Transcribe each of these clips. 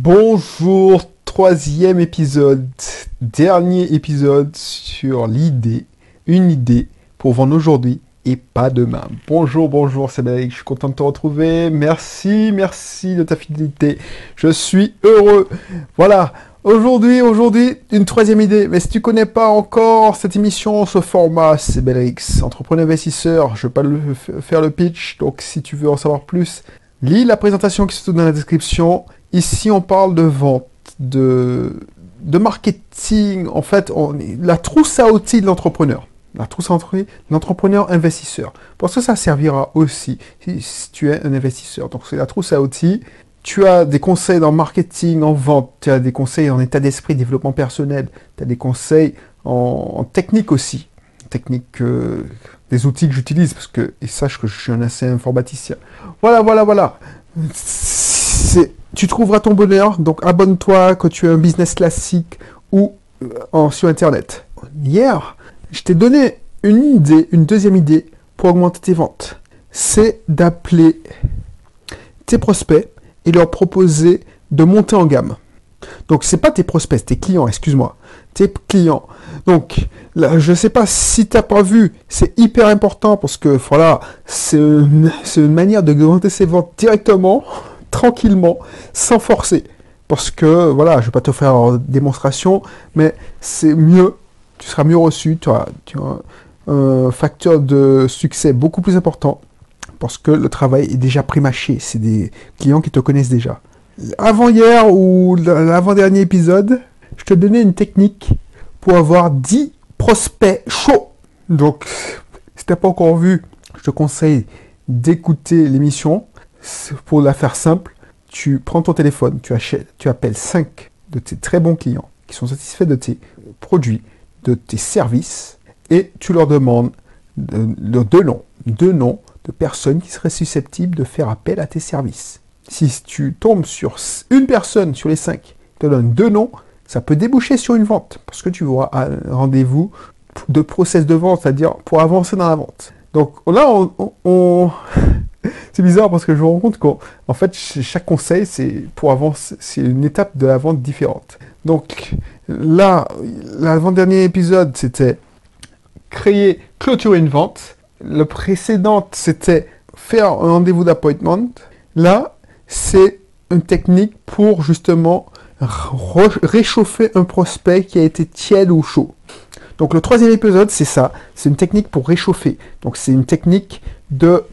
Bonjour, troisième épisode, dernier épisode sur l'idée, une idée pour vendre aujourd'hui et pas demain. Bonjour, bonjour, c'est je suis content de te retrouver. Merci, merci de ta fidélité. Je suis heureux. Voilà, aujourd'hui, aujourd'hui, une troisième idée. Mais si tu connais pas encore cette émission, ce format, c'est Belrix, entrepreneur investisseur. Je vais pas faire le pitch, donc si tu veux en savoir plus, lis la présentation qui se trouve dans la description. Ici, on parle de vente, de, de marketing. En fait, on, la trousse à outils de l'entrepreneur. La trousse à outils l'entrepreneur investisseur. Parce que ça servira aussi si, tu es un investisseur. Donc, c'est la trousse à outils. Tu as des conseils dans marketing, en vente, tu as des conseils en état d'esprit, développement personnel, tu as des conseils en, technique aussi. Technique, euh, des outils que j'utilise, parce que, et sache que je suis un assez informaticien. Voilà, voilà, voilà. Tu trouveras ton bonheur, donc abonne-toi quand tu as un business classique ou euh, sur Internet. Hier, je t'ai donné une idée, une deuxième idée pour augmenter tes ventes. C'est d'appeler tes prospects et leur proposer de monter en gamme. Donc c'est pas tes prospects, tes clients, excuse-moi, tes clients. Donc là, je sais pas si tu n'as pas vu, c'est hyper important parce que voilà, c'est une, manière de augmenter ses ventes directement tranquillement, sans forcer. Parce que, voilà, je ne vais pas te faire une démonstration, mais c'est mieux, tu seras mieux reçu, tu as, tu as un facteur de succès beaucoup plus important, parce que le travail est déjà prémâché, c'est des clients qui te connaissent déjà. Avant-hier ou l'avant-dernier épisode, je te donnais une technique pour avoir 10 prospects chauds. Donc, si tu n'as pas encore vu, je te conseille d'écouter l'émission pour la faire simple, tu prends ton téléphone, tu, achètes, tu appelles 5 de tes très bons clients qui sont satisfaits de tes produits, de tes services, et tu leur demandes de, deux noms, deux noms de personnes qui seraient susceptibles de faire appel à tes services. Si tu tombes sur une personne sur les 5 qui te donne deux noms, ça peut déboucher sur une vente, parce que tu auras un rendez-vous de process de vente, c'est-à-dire pour avancer dans la vente. Donc là, c'est bizarre parce que je me rends compte qu'en fait, chaque conseil, c'est pour avancer, c'est une étape de la vente différente. Donc là, l'avant-dernier épisode, c'était créer, clôturer une vente. Le précédent, c'était faire un rendez-vous d'appointment. Là, c'est une technique pour justement réchauffer un prospect qui a été tiède ou chaud. Donc le troisième épisode, c'est ça. C'est une technique pour réchauffer. Donc c'est une technique de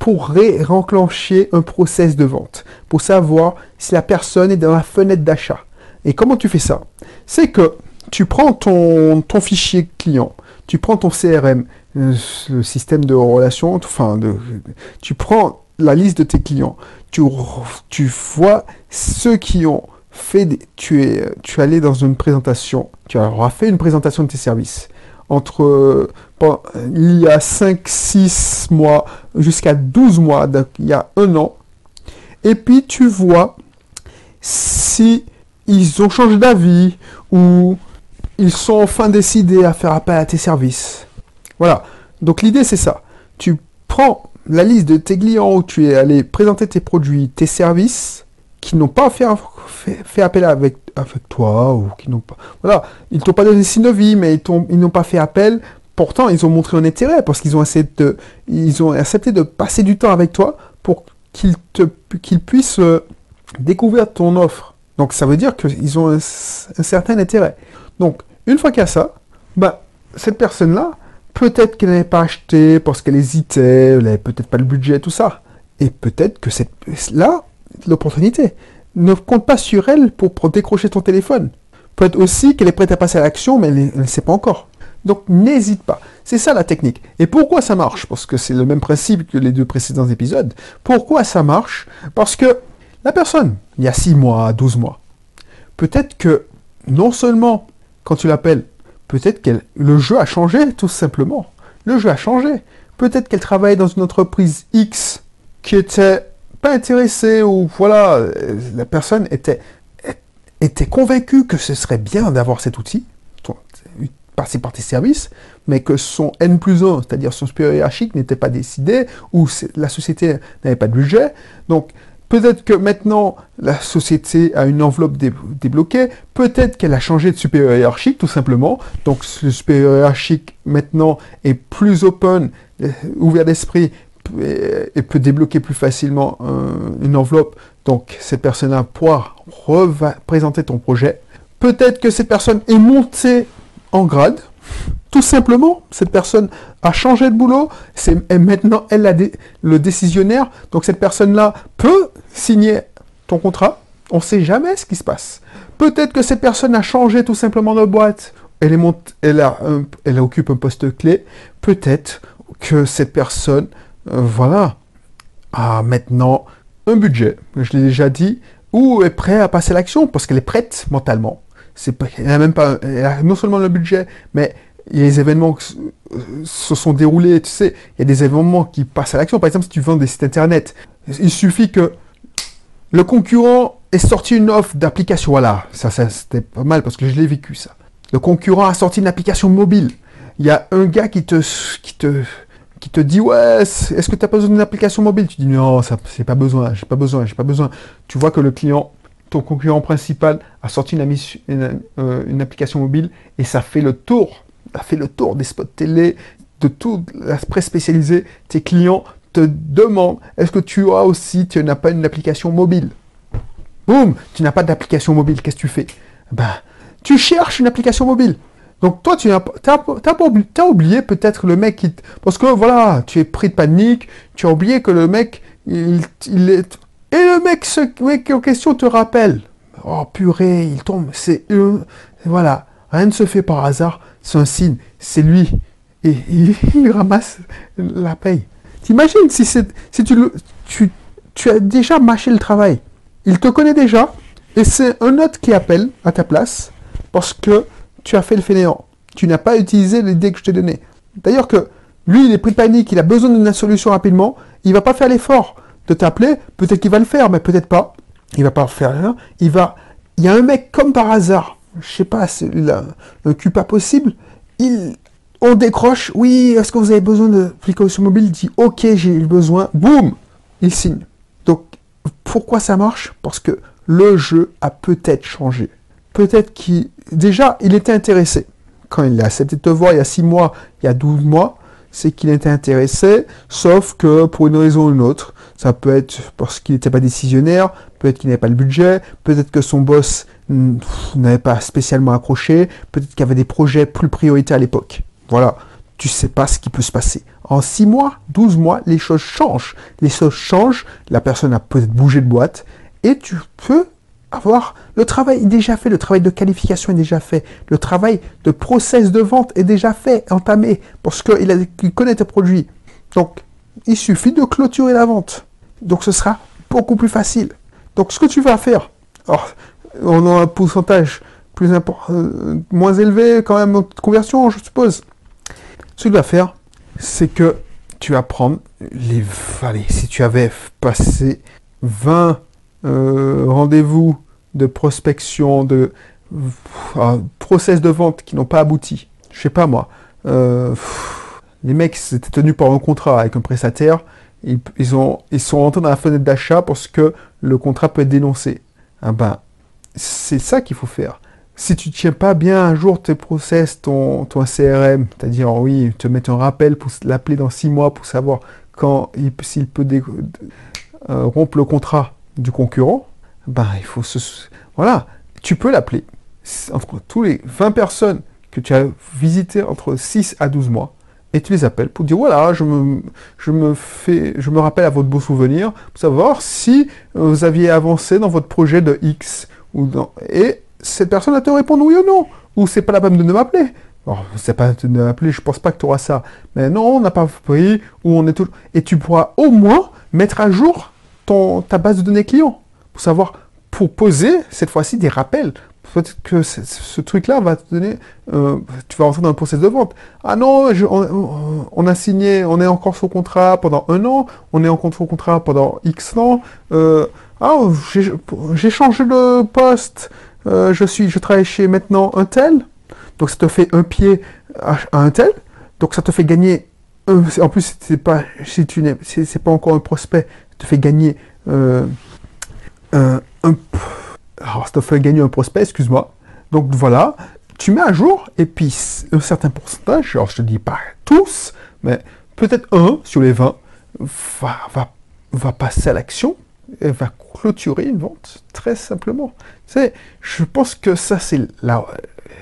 pour réenclencher un process de vente, pour savoir si la personne est dans la fenêtre d'achat. Et comment tu fais ça? C'est que tu prends ton, ton fichier client, tu prends ton CRM, euh, le système de relation, enfin, de, tu prends la liste de tes clients, tu, tu vois ceux qui ont fait, des, tu es, tu es allé dans une présentation, tu auras fait une présentation de tes services entre il y a 5, 6 mois jusqu'à 12 mois, donc il y a un an. Et puis tu vois si ils ont changé d'avis ou ils sont enfin décidés à faire appel à tes services. Voilà. Donc l'idée c'est ça. Tu prends la liste de tes clients où tu es allé présenter tes produits, tes services qui n'ont pas fait, appel avec, avec toi ou qui n'ont pas. Voilà. Ils t'ont pas donné signe de vie, mais ils n'ont pas fait appel pourtant, ils ont montré un intérêt parce qu'ils ont, ont accepté de passer du temps avec toi pour qu'ils qu'ils puissent euh, découvrir ton offre. Donc, ça veut dire qu'ils ont un, certain intérêt. Donc, une fois qu'il y a ça, bah, cette personne-là, peut-être qu'elle n'avait pas acheté parce qu'elle hésitait, elle n'avait peut-être pas le budget, tout ça. Et peut-être que cette, là, l'opportunité. Ne compte pas sur elle pour, décrocher ton téléphone. Peut-être aussi qu'elle est prête à passer à l'action, mais elle ne sait pas encore. Donc n'hésite pas. C'est ça la technique. Et pourquoi ça marche? Parce que c'est le même principe que les deux précédents épisodes. Pourquoi ça marche? Parce que la personne, il y a 6 mois, 12 mois, peut-être que non seulement quand tu l'appelles, peut-être que le jeu a changé tout simplement. Le jeu a changé. Peut-être qu'elle travaille dans une entreprise X qui était pas intéressée ou voilà, la personne était, convaincue que ce serait bien d'avoir cet outil passer par tes services, mais que son N plus 1, c'est-à-dire son supérieur hiérarchique, n'était pas décidé, ou la société n'avait pas de budget. Donc, Peut-être que maintenant, la société a une enveloppe débloquée. Peut-être qu'elle a changé de supérieur hiérarchique, tout simplement. Donc, le supérieur hiérarchique, maintenant, est plus open, euh, ouvert d'esprit, et peut débloquer plus facilement euh, une enveloppe. Donc, cette personne-là pourra représenter ton projet. Peut-être que cette personne est montée en grade. Tout simplement, cette personne a changé de boulot, c'est maintenant elle a le décisionnaire, donc cette personne-là peut signer ton contrat, on ne sait jamais ce qui se passe. Peut-être que cette personne a changé tout simplement de boîte, elle, occupe un poste clé, peut-être que cette personne, euh, voilà, a maintenant un budget, je l'ai déjà dit, ou est prêt à passer l'action parce qu'elle est prête mentalement. C'est elle a même pas, non seulement le budget, mais il y a des événements qui se sont déroulés, tu sais, il y a des événements qui passent à l'action. Par exemple, si tu vends des sites internet, il suffit que le concurrent ait sorti une offre d'application. Voilà, ça, ça c'était pas mal parce que je l'ai vécu ça. Le concurrent a sorti une application mobile. Il y a un gars qui te, qui te, qui te dit ouais, est-ce que tu as besoin d'une application mobile? Tu dis non, ça c'est pas besoin, j'ai pas besoin, j'ai pas besoin. Tu vois que le client, ton concurrent principal, a sorti une, euh, une application mobile et ça fait le tour a fait le tour des spots télé, de toute la presse spécialisée. Tes clients te demandent est-ce que tu as aussi, tu n'as pas une application mobile? Boum Tu n'as pas d'application mobile, qu'est-ce que tu fais? Ben, tu cherches une application mobile. Donc toi, tu as, as, oublié peut-être le mec qui... Parce que voilà, tu es pris de panique, tu as oublié que le mec, il, est... Et le mec, ce mec en question te rappelle. Oh purée, il tombe, c'est... voilà, rien ne se fait par hasard c'est un signe, c'est lui. Et il, ramasse la paye. T'imagines si, si tu, tu, tu as déjà mâché le travail. Il te connaît déjà. Et c'est un autre qui appelle à ta place parce que tu as fait le fainéant. Tu n'as pas utilisé l'idée que je t'ai donnée. D'ailleurs que lui, il est pris panique, il a besoin d'une solution rapidement. Il va pas faire l'effort de t'appeler. Peut-être qu'il va le faire, mais peut-être pas. Il va pas faire rien. Il va. Il y a un mec comme par hasard je sais pas, le cul pas possible, il, on décroche, oui, est-ce que vous avez besoin de précaution mobile? Il dit, ok, j'ai besoin, boum, il signe. Donc, pourquoi ça marche? Parce que le jeu a peut-être changé. Peut-être qu'il, déjà, il était intéressé. Quand il a accepté de te voir il y a 6 mois, il y a 12 mois, c'est qu'il était intéressé, sauf que pour une raison ou une autre, ça peut être parce qu'il n'était pas décisionnaire, peut-être qu'il n'avait pas le budget, peut-être que son boss n'avait pas spécialement accroché, peut-être qu'il avait des projets plus prioritaires à l'époque. Voilà, tu sais pas ce qui peut se passer. En 6 mois, 12 mois, les choses changent. Les choses changent, la personne a peut-être bougé de boîte, et tu peux avoir le travail déjà fait, le travail de qualification est déjà fait, le travail de process de vente est déjà fait, entamé, parce qu'il il connaît tes produits. Donc, il suffit de clôturer la vente. Donc, ce sera beaucoup plus facile. Donc, ce que tu vas faire, on a un pourcentage plus euh, moins élevé quand même de conversion, je suppose. Ce que tu vas faire, c'est que tu vas prendre les. Allez, si tu avais passé 20 euh, rendez-vous de prospection, de euh, process de vente qui n'ont pas abouti, je sais pas moi, les mecs s'étaient tenus par un contrat avec un prestataire, ils, ils, ont, ils sont rentrés dans la fenêtre d'achat parce que le contrat peut être dénoncé. Ah ben, c'est ça qu'il faut faire. Si tu ne tiens pas bien un jour tes process, ton, CRM, c'est-à-dire, oui, te mettre un rappel pour l'appeler dans six mois pour savoir quand s'il peut euh, rompre le contrat du concurrent, ben, il faut se... Voilà, tu peux l'appeler. Entre tous les 20 personnes que tu as visitées entre 6 à 12 mois, et tu les appelles pour dire voilà, je me, je me fais, je me rappelle à votre beau souvenir pour savoir si vous aviez avancé dans votre projet de X et cette personne va te répondre oui ou non. Ou c'est pas la peine de m'appeler. Alors, c'est pas de m'appeler, je pense pas que tu auras ça. Mais non, on n'a pas pris, ou on est tout. Et tu pourras au moins mettre à jour ton, ta base de données client. Pour savoir, pour poser, cette fois-ci, des rappels. Peut-être que ce, truc-là va te donner, euh, tu vas rentrer dans le processus de vente. Ah non, on, a signé, on est encore sous contrat pendant un an, on est en sous contrat pendant X ans. Euh, ah, j'ai changé de poste, euh, je, suis, je travaille chez maintenant un tel, donc ça te fait un pied à, un tel, donc ça te fait gagner, en plus c'est pas, si tu c'est pas encore un prospect, ça te fait gagner euh, un, alors ça te fait gagner un prospect, excuse-moi. Donc voilà, tu mets à jour, et puis un certain pourcentage, alors je te dis pas tous, mais peut-être un sur les 20 va, va, va passer à l'action et va clôturer une vente, très simplement. Je pense que ça, c'est la,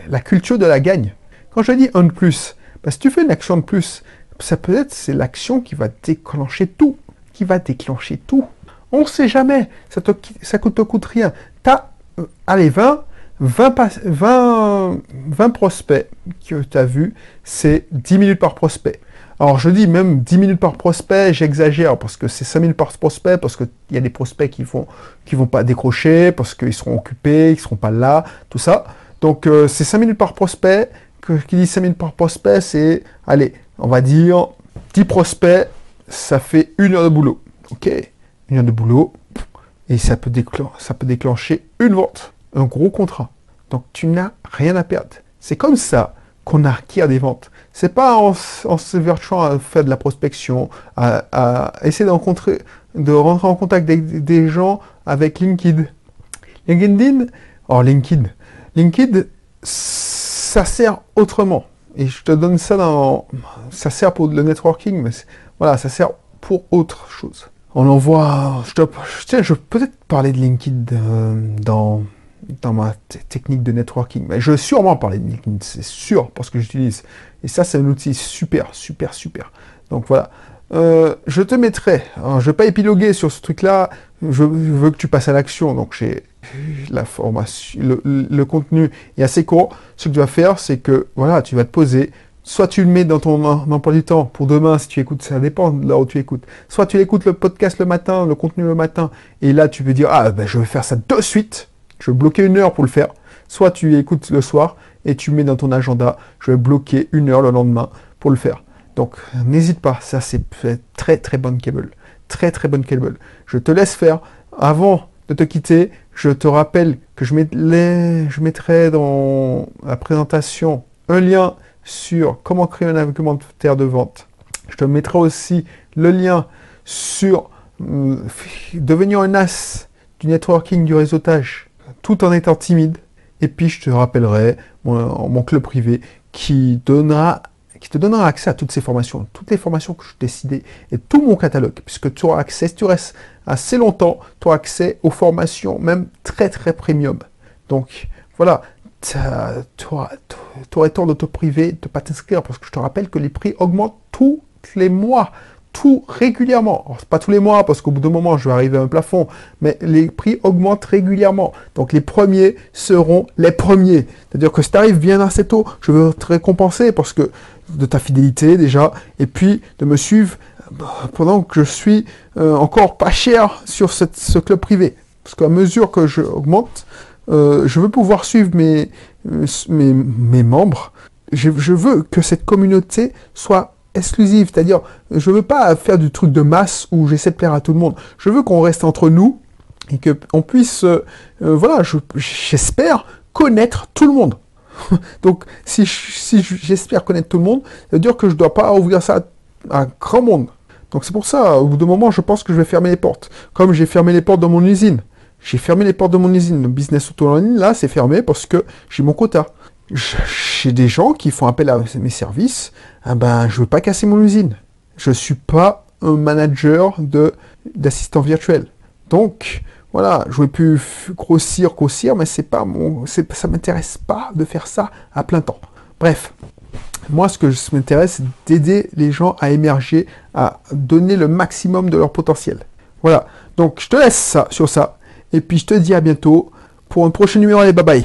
la culture de la gagne. Quand je dis un de plus, parce que tu fais une action de plus, ça peut être c'est l'action qui va déclencher tout, qui va déclencher tout. On ne sait jamais, ça te, ça te coûte rien. Euh, allez, 20, 20, 20, 20 prospects que tu as vus, c'est 10 minutes par prospect. Alors je dis même 10 minutes par prospect, j'exagère parce que c'est 5 minutes par prospect, parce qu'il y a des prospects qui vont vont pas décrocher, parce qu'ils seront occupés, ils seront pas là, tout ça. Donc euh, c'est 5 minutes par prospect, que, qui dit 5 minutes par prospect, c'est, allez, on va dire 10 prospects, ça fait une heure de boulot. Ok? Une heure de boulot, et ça peut, ça peut déclencher une vente, un gros contrat. Donc tu n'as rien à perdre. C'est comme ça qu'on acquiert des ventes. C'est pas en, se vertuant à faire de la prospection, à, essayer de rencontrer, de rentrer en contact avec des gens avec LinkedIn. LinkedIn, or LinkedIn, LinkedIn, ça sert autrement. Et je te donne ça dans, ça sert pour le networking, mais voilà, ça sert pour autre chose. On envoie, je, tiens, je peux peut-être parler de LinkedIn euh, dans ma technique de networking. Mais je vais sûrement parler de LinkedIn, c'est sûr, parce que j'utilise. Et ça, c'est un outil super, super, super. Donc voilà. Euh, je te mettrai, je ne vais pas épiloguer sur ce truc-là, je, veux que tu passes à l'action, donc j'ai la formation, le, contenu est assez court. Ce que tu vas faire, c'est que voilà, tu vas te poser, soit tu le mets dans ton emploi du temps pour demain si tu écoutes, ça dépend de là où tu écoutes. Soit tu écoutes le podcast le matin, le contenu le matin, et là tu peux dire ah ben je vais faire ça de suite je vais bloquer une heure pour le faire. Soit tu écoutes le soir et tu mets dans ton agenda, je vais bloquer une heure le lendemain pour le faire. Donc n'hésite pas, ça c'est très très bonne cable. Très très bonne cable. Je te laisse faire. Avant de te quitter, je te rappelle que je, je mettrai dans la présentation un lien sur comment créer un argumentaire de vente. Je te mettrai aussi le lien sur euh, devenir un as du networking, du réseautage tout en étant timide. Et puis je te rappellerai mon, club privé qui, donnera, qui te donnera accès à toutes ces formations, toutes les formations que je décidé et tout mon catalogue, puisque tu auras accès, si tu restes assez longtemps, tu auras accès aux formations, même très très premium. Donc voilà, tu aurais tort de te priver, de ne pas t'inscrire, parce que je te rappelle que les prix augmentent tous les mois tout régulièrement. pas tous les mois, parce qu'au bout d'un moment, je vais arriver à un plafond, mais les prix augmentent régulièrement. Donc les premiers seront les premiers. C'est-à-dire que si tu arrives bien assez tôt, je veux te récompenser parce que de ta fidélité déjà, et puis de me suivre euh, pendant que je suis euh, encore pas cher sur ce club privé. Parce qu'à mesure que je augmente, euh, je veux pouvoir suivre mes, mes membres. Je, veux que cette communauté soit exclusive, c'est-à-dire je veux pas faire du truc de masse où j'essaie de plaire à tout le monde. Je veux qu'on reste entre nous et que on puisse, euh, euh, voilà, j'espère connaître tout le monde. Donc si j'espère connaître tout le monde, ça veut dire que je dois pas ouvrir ça à un grand monde. Donc c'est pour ça, au bout d'un moment, je pense que je vais fermer les portes. Comme j'ai fermé les portes dans mon usine. J'ai fermé les portes de mon usine. Le business auto en là, c'est fermé parce que j'ai mon quota j'ai des gens qui font appel à mes services, ah ben, je veux pas casser mon usine. Je suis pas un manager d'assistant virtuel. Donc, voilà, je vais pu grossir, grossir, mais c'est pas mon, ça m'intéresse pas de faire ça à plein temps. Bref, moi, ce que je m'intéresse, c'est d'aider les gens à émerger, à donner le maximum de leur potentiel. Voilà. Donc, je te laisse ça sur ça. Et puis, je te dis à bientôt pour un prochain numéro. Allez, bye bye.